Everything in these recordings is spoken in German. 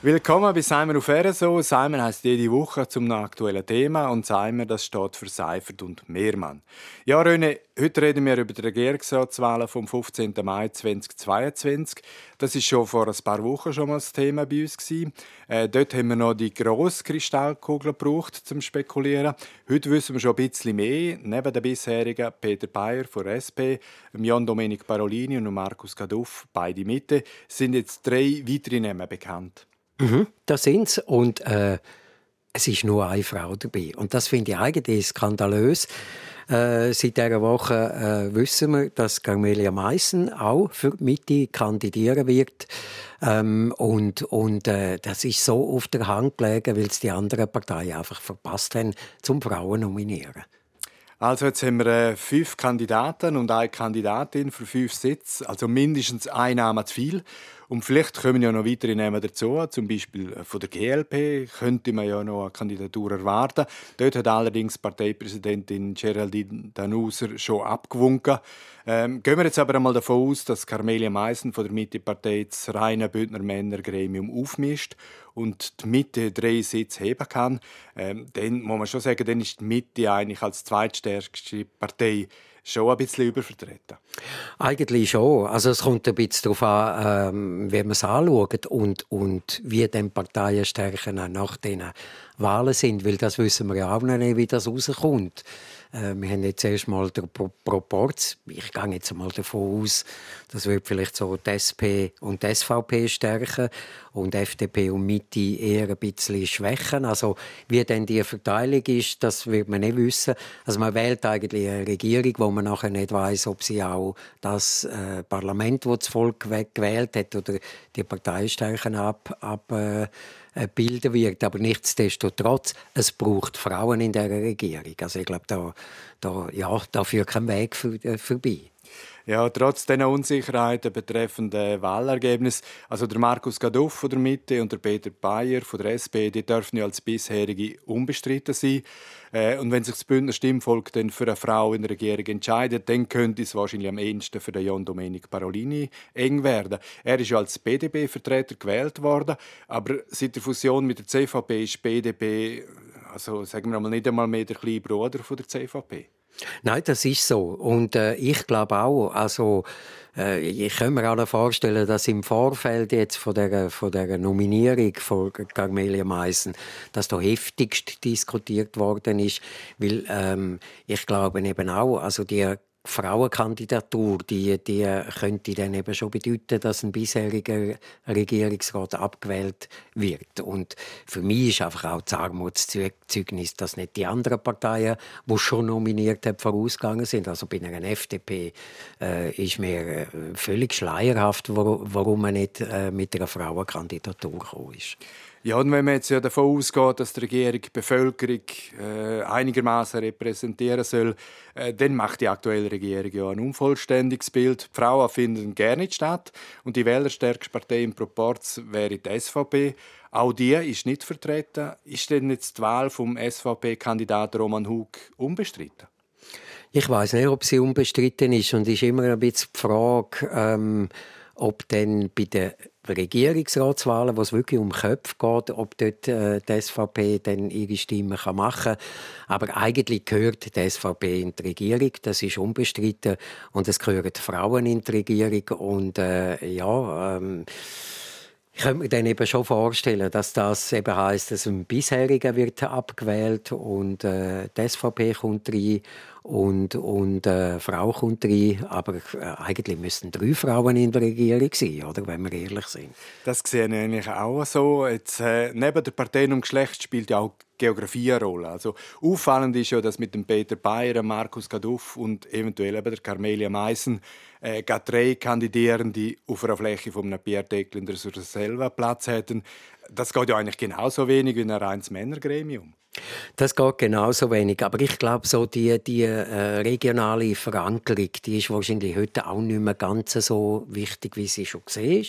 Willkommen bei Seimer auf RSO. Seimer heißt jede Woche zum aktuellen Thema und Seimer, das steht für Seifert und Mehrmann. Ja, René, heute reden wir über die Regierungsratswahlen vom 15. Mai 2022. Das ist schon vor ein paar Wochen schon mal das Thema bei uns. Äh, dort haben wir noch die grosse Kristallkugel gebraucht zum Spekulieren. Heute wissen wir schon ein bisschen mehr. Neben den bisherigen Peter Bayer von SP, Jan Domenic Parolini und Markus Gaduff, beide Mitte, sind jetzt drei weitere Namen bekannt. Mhm, das sind sie. Und äh, es ist nur eine Frau dabei. Und das finde ich eigentlich skandalös. Äh, seit dieser Woche äh, wissen wir, dass Carmelia Meissen auch für die Mitte kandidieren wird. Ähm, und und äh, das ist so auf der Hand gelegen, weil es die anderen Parteien einfach verpasst haben, zum Frauen nominieren. Also jetzt haben wir äh, fünf Kandidaten und eine Kandidatin für fünf Sitze, also mindestens ein Name zu viel. Und vielleicht kommen ja noch weitere Namen dazu, zum Beispiel äh, von der GLP könnte man ja noch eine Kandidatur erwarten. Dort hat allerdings Parteipräsidentin Geraldine Danuser schon abgewunken. Ähm, gehen wir jetzt aber einmal davon aus, dass Carmelia Meissen von der Mitte-Partei das reine Bündner Männergremium aufmischt und die Mitte drei Sitze heben kann. Ähm, dann muss man schon sagen, dann ist die Mitte eigentlich als zweitstärkste Partei schon ein bisschen übervertreten. Eigentlich schon. Also es kommt ein bisschen darauf an, ähm, wie man es anschaut und, und wie die Parteien stärken nach diesen Wahlen sind, weil das wissen wir ja auch noch nicht, wie das rauskommt. Äh, wir haben jetzt erstmal den Pro Proporz. Ich gehe jetzt mal davon aus, das wird vielleicht so die SP und die SVP stärken und FDP und Mitte eher ein bisschen schwächen. Also wie denn die Verteilung ist, das wird man nicht wissen. Also man wählt eigentlich eine Regierung, wo man nachher nicht weiß, ob sie auch das äh, Parlament, das das Volk gewählt hat, oder die Parteistärken ab, ab äh, bilden wird. Aber nichtsdestotrotz, es braucht Frauen in der Regierung. Also ich glaube, da, da, ja, da führt kein Weg äh, vorbei. Ja, trotz dieser Unsicherheiten betreffend äh, Wahlergebnis, also der Markus Gaduff von der Mitte und der Peter Bayer von der SP, die dürfen ja als bisherige unbestritten sein. Äh, und wenn sich das Bündner Stimmvolk dann für eine Frau in der Regierung entscheidet, dann könnte es wahrscheinlich am ehesten für den Jan Domenic Parolini eng werden. Er ist ja als BDP-Vertreter gewählt worden, aber seit der Fusion mit der CVP ist BDP, also sagen wir mal, nicht einmal mehr der kleine Bruder von der CVP. Nein, das ist so. Und äh, ich glaube auch, also äh, ich kann mir auch vorstellen, dass im Vorfeld jetzt von der, von der Nominierung von Carmelia Meissen, dass da heftigst diskutiert worden ist, weil ähm, ich glaube eben auch, also die Frauenkandidatur, die, die könnte dann eben schon bedeuten, dass ein bisheriger Regierungsrat abgewählt wird. Und für mich ist einfach auch das Armutszeugnis, dass nicht die anderen Parteien, die schon nominiert haben, vorausgegangen sind. Also bei einer FDP äh, ist mir äh, völlig schleierhaft, warum man nicht äh, mit einer Frauenkandidatur gekommen ist. Ja, und wenn man jetzt ja davon ausgeht, dass die Regierung die Bevölkerung äh, einigermaßen repräsentieren soll, äh, dann macht die aktuelle Regierung ja ein unvollständiges Bild. Die Frauen finden gerne nicht statt und die wählerstärkste Partei im Proporz wäre die SVP. Auch die ist nicht vertreten. Ist denn jetzt die Wahl vom SVP-Kandidaten Roman Hug unbestritten? Ich weiß nicht, ob sie unbestritten ist und ist immer ein bisschen die Frage, ähm, ob denn bei den Regierungsratswahlen, wo es wirklich um Köpfe geht, ob dort äh, die SVP dann ihre Stimme kann machen kann. Aber eigentlich gehört die SVP in die Regierung, das ist unbestritten. Und es gehören Frauen in die Regierung. Und äh, ja, ähm, ich könnte mir dann eben schon vorstellen, dass das eben heisst, dass ein bisheriger wird abgewählt und äh, die SVP kommt rein und, und äh, Frau kommt rein. Aber äh, eigentlich müssten drei Frauen in der Regierung sein, oder? wenn wir ehrlich sind. Das sehe ich eigentlich auch so. Jetzt, äh, neben der Partei und Geschlecht spielt ja auch Geografie eine Rolle. Also, auffallend ist ja, dass mit dem Peter Bayer, Markus Gaduff und eventuell eben der Carmelia Meissen äh, drei Kandidierende auf einer Fläche von einem Pierre Decklinder sur selber Platz hätten. Das geht ja eigentlich genauso wenig wie ein reines Männergremium. Das geht genauso wenig. Aber ich glaube, so die, die äh, regionale Verankerung, die ist wahrscheinlich heute auch nicht mehr ganz so wichtig, wie sie schon war.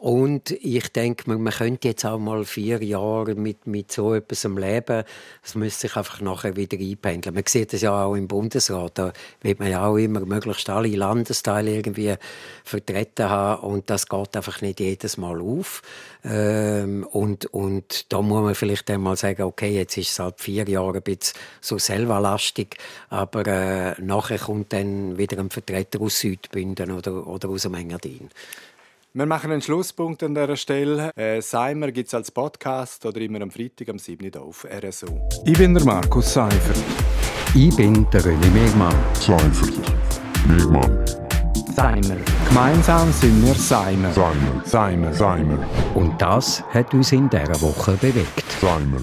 Und ich denke, man, man könnte jetzt auch mal vier Jahre mit, mit so etwas leben. Das müsste sich einfach nachher wieder einpendeln. Man sieht das ja auch im Bundesrat. Da wird man ja auch immer möglichst alle Landesteile irgendwie vertreten haben. Und das geht einfach nicht jedes Mal auf. Ähm, und, und da muss man vielleicht einmal sagen, okay, jetzt ist es seit vier Jahren ein bisschen so selberlastig, aber äh, nachher kommt dann wieder ein Vertreter aus Südbünden oder, oder aus dem Engadin. Wir machen einen Schlusspunkt an dieser Stelle. Äh, Seimer gibt es als Podcast oder immer am Freitag am 7. Uhr auf RSO. Ich bin der Markus Seifert. Ich bin der René Megmann. Seifert. Megmann. Seimer. Gemeinsam sind wir Seimer. Seimer. Seimer. Seimer. Und das hat uns in dieser Woche bewegt. Seimer.